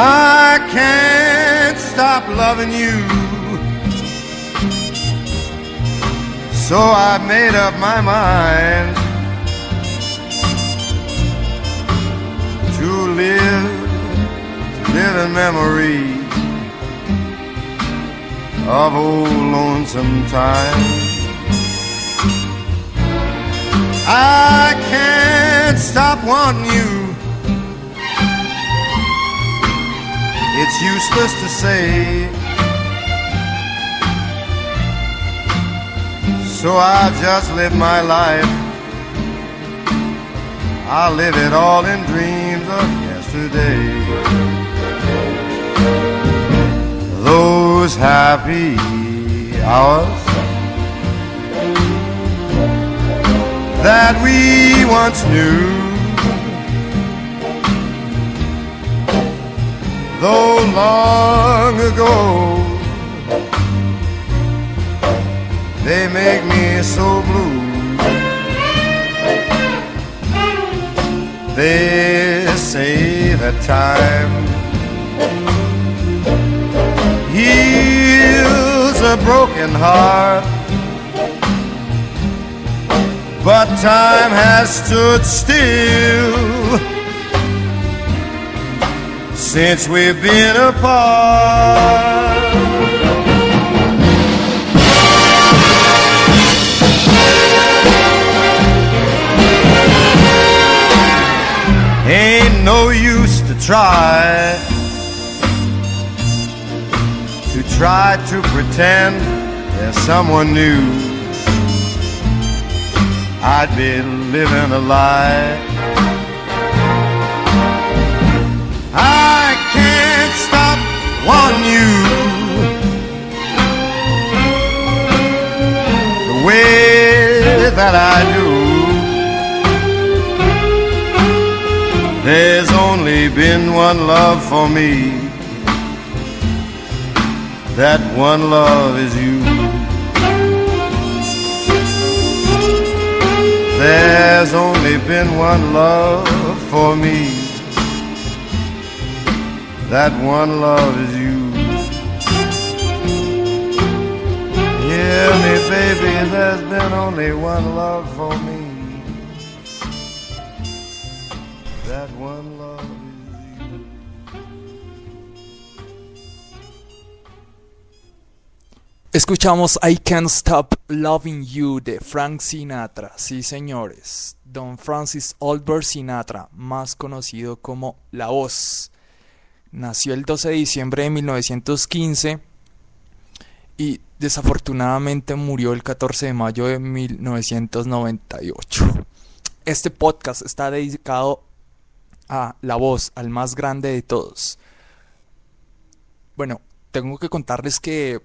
I can't stop loving you. So I've made up my mind to live, to live in memory of old lonesome time. I can't stop wanting you. It's useless to say. So I just live my life. I live it all in dreams of yesterday. Those happy hours that we once knew. Though long ago, they make me so blue. They say that time heals a broken heart. But time has stood still since we've been apart. Ain't no use to try to try to pretend there's someone new. I'd be living a lie. Way that I do. There's only been one love for me. That one love is you. There's only been one love for me. That one love is you. Me, baby, there's been only one love for me. That one love. Escuchamos I Can't Stop Loving You de Frank Sinatra. Sí, señores. Don Francis Albert Sinatra, más conocido como La Voz. Nació el 12 de diciembre de 1915 y desafortunadamente murió el 14 de mayo de 1998. Este podcast está dedicado a La Voz, al más grande de todos. Bueno, tengo que contarles que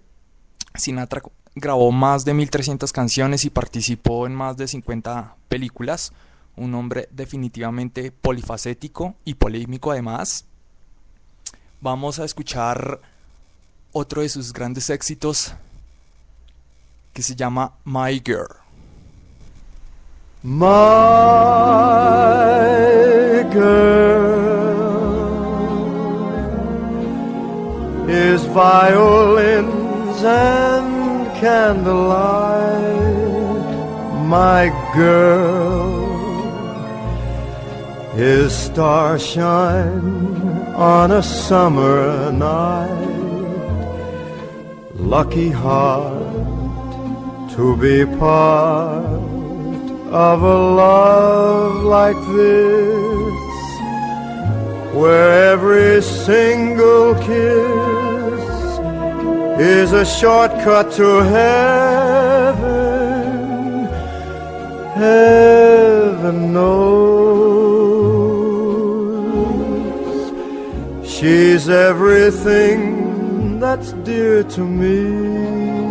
Sinatra grabó más de 1300 canciones y participó en más de 50 películas. Un hombre definitivamente polifacético y polémico además. Vamos a escuchar otro de sus grandes éxitos que se llama My Girl. My girl is violins and candlelight. My girl is starshine on a summer night. Lucky heart to be part of a love like this, where every single kiss is a shortcut to heaven. Heaven knows she's everything that's dear to me.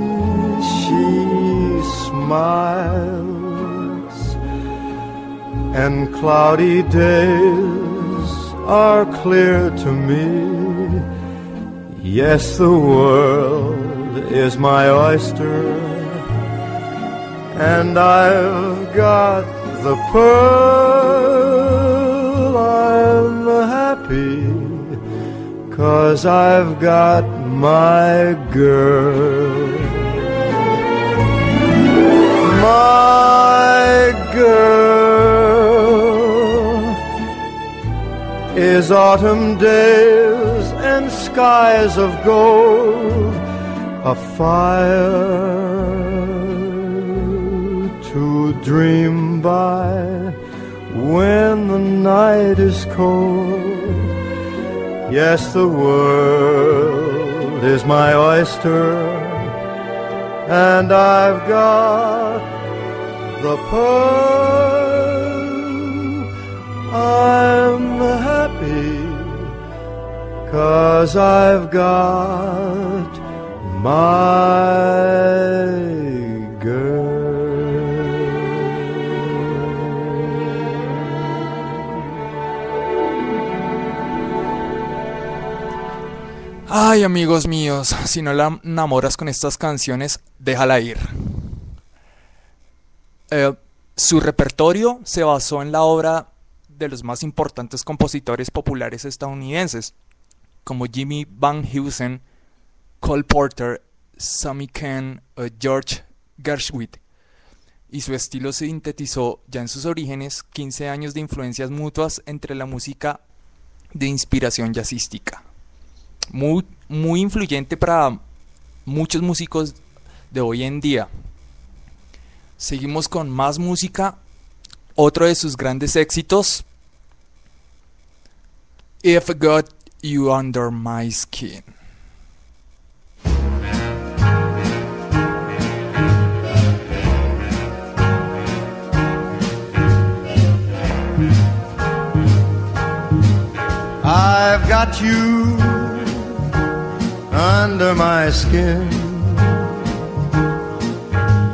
And cloudy days are clear to me. Yes, the world is my oyster, and I've got the pearl. I'm happy Cause I've got my girl. My girl is autumn days and skies of gold, a fire to dream by when the night is cold. Yes, the world is my oyster, and I've got the pearl. I'm happy, cause I've got my. Ay, amigos míos, si no la enamoras con estas canciones, déjala ir. Eh, su repertorio se basó en la obra de los más importantes compositores populares estadounidenses, como Jimmy Van Heusen, Cole Porter, Sammy Ken o George Gershwin, y su estilo se sintetizó ya en sus orígenes 15 años de influencias mutuas entre la música de inspiración jazzística muy, muy influyente para muchos músicos de hoy en día. Seguimos con más música. Otro de sus grandes éxitos. If Got You Under My Skin. I've got you under my skin.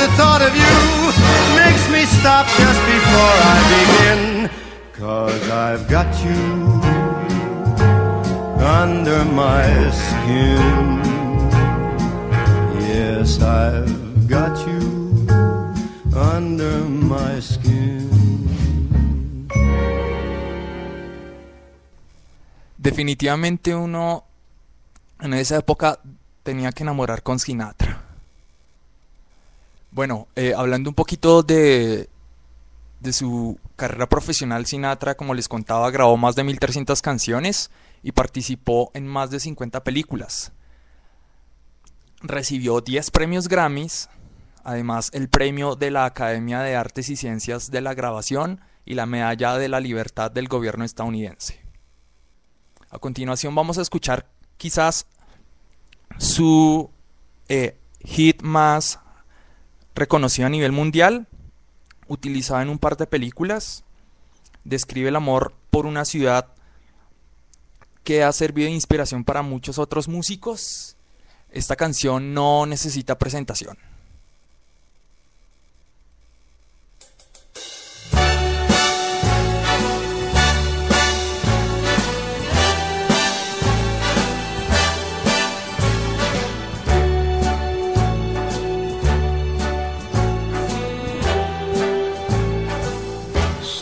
The thought of you makes me stop just before I begin. Cause I've got you under my skin. Yes, I've got you under my skin. Definitivamente uno en esa época tenía que enamorar con Sinatra. Bueno, eh, hablando un poquito de, su carrera profesional, Sinatra, como les contaba, grabó más de 1300 canciones y participó en más de 50 películas. Recibió 10 premios Grammys, además el premio de la Academia de Artes y Ciencias de la Grabación y la Medalla de la Libertad del gobierno estadounidense. A continuación vamos a escuchar quizás su eh, hit más reconocido a nivel mundial, utilizado en un par de películas. Describe el amor por una ciudad que ha servido de inspiración para muchos otros músicos. Esta canción no necesita presentación.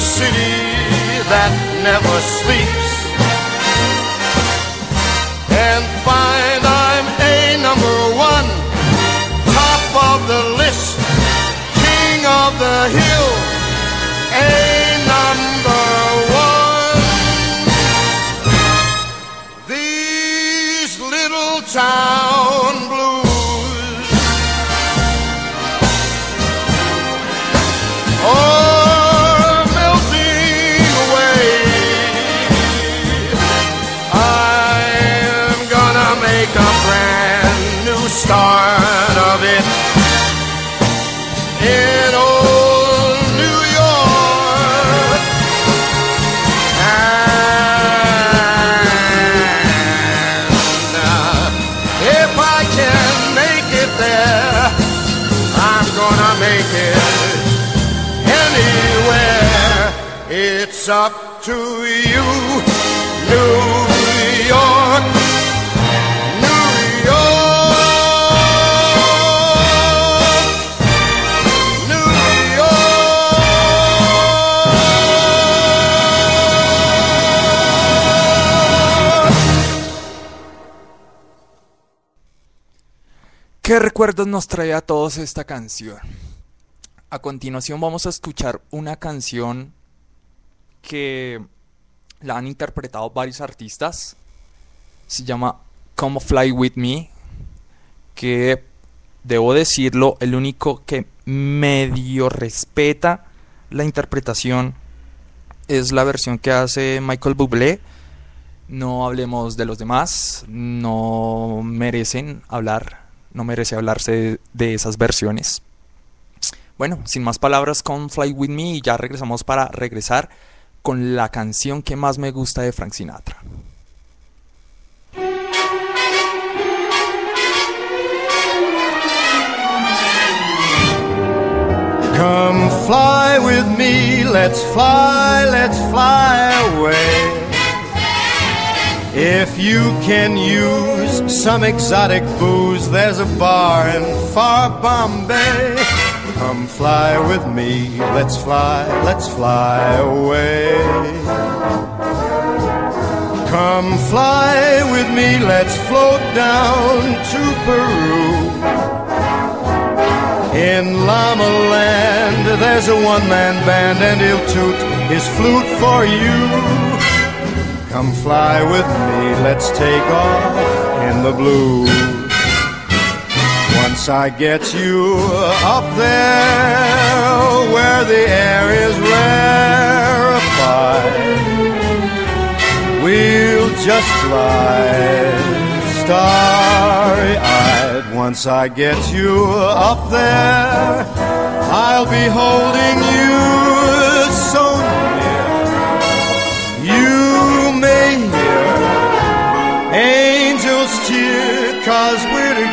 city that never sleeps ¿Qué recuerdos nos trae a todos esta canción? A continuación vamos a escuchar una canción que La han interpretado varios artistas. Se llama Come Fly With Me. Que debo decirlo, el único que medio respeta la interpretación es la versión que hace Michael Bublé. No hablemos de los demás, no merecen hablar, no merece hablarse de, esas versiones. Bueno, sin más palabras con Fly With Me y ya regresamos para regresar con la canción que más me gusta de Frank Sinatra. Come fly with me, let's fly, let's fly away. If you can use some exotic booze, there's a bar in far Bombay. Come fly with me, let's fly, let's fly away. Come fly with me, let's float down to Peru. In Llama Land, there's a one man band, and he'll toot his flute for you. Come fly with me, let's take off in the blue. Once I get you up there where the air is rarefied, we'll just glide starry eyed. Once I get you up there, I'll be holding you so near. You may hear angels cheer, cause we're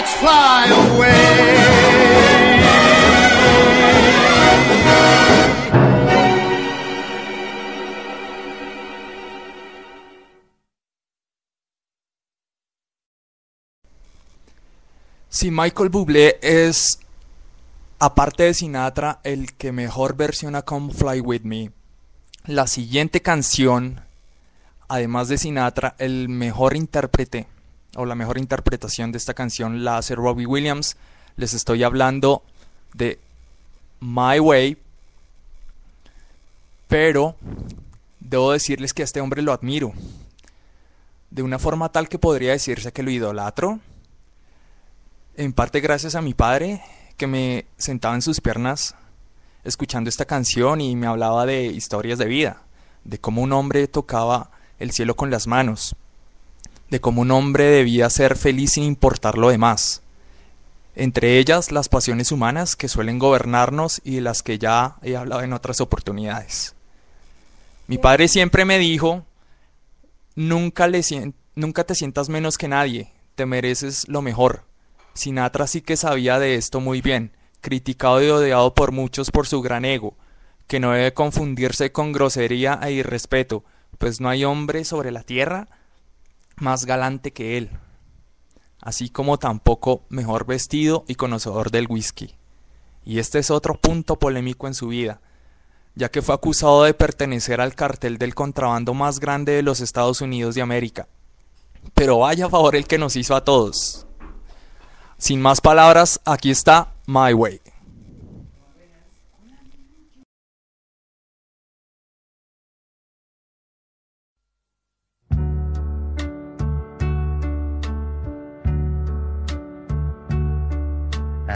Let's fly away. Si Michael Bublé es, aparte de Sinatra, el que mejor versiona Come Fly With Me, la siguiente canción, además de Sinatra, el mejor intérprete o la mejor interpretación de esta canción la hace Robbie Williams. Les estoy hablando de My Way, pero debo decirles que a este hombre lo admiro. De una forma tal que podría decirse que lo idolatro. En parte gracias a mi padre, que me sentaba en sus piernas escuchando esta canción y me hablaba de historias de vida, de cómo un hombre tocaba el cielo con las manos, de cómo un hombre debía ser feliz sin importar lo demás, entre ellas las pasiones humanas que suelen gobernarnos y de las que ya he hablado en otras oportunidades. Mi padre siempre me dijo, nunca, nunca te sientas menos que nadie, te mereces lo mejor. Sinatra sí que sabía de esto muy bien, criticado y odiado por muchos por su gran ego, que no debe confundirse con grosería e irrespeto, pues no hay hombre sobre la tierra más galante que él, así como tampoco mejor vestido y conocedor del whisky. Y este es otro punto polémico en su vida, ya que fue acusado de pertenecer al cartel del contrabando más grande de los Estados Unidos de América. Pero vaya favor el que nos hizo a todos. Sin más palabras, aquí está My Way.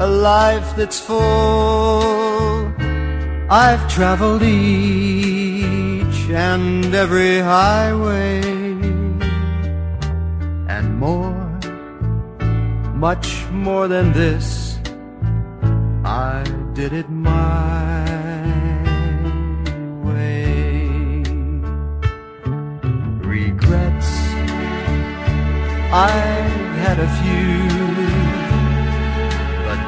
a life that's full. I've traveled each and every highway and more, much more than this. I did it my way. Regrets, I had a few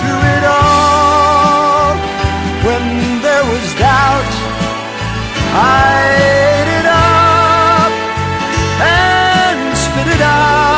through it all, when there was doubt, I ate it up and spit it out.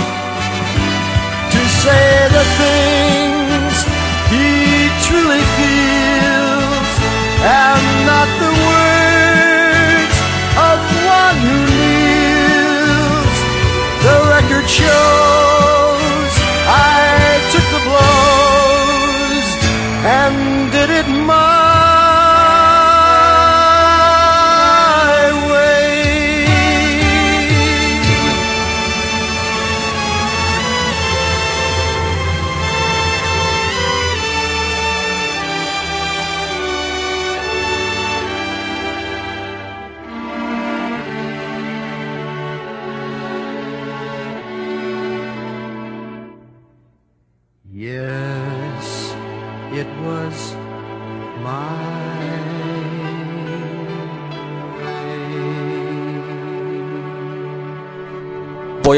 say the things he truly feels and not the words of one who kneels. The record shows I took the blows and did it my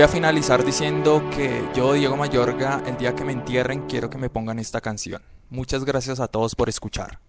a finalizar diciendo que yo, Diego Mayorga, el día que me entierren, quiero que me pongan esta canción. Muchas gracias a todos por escuchar.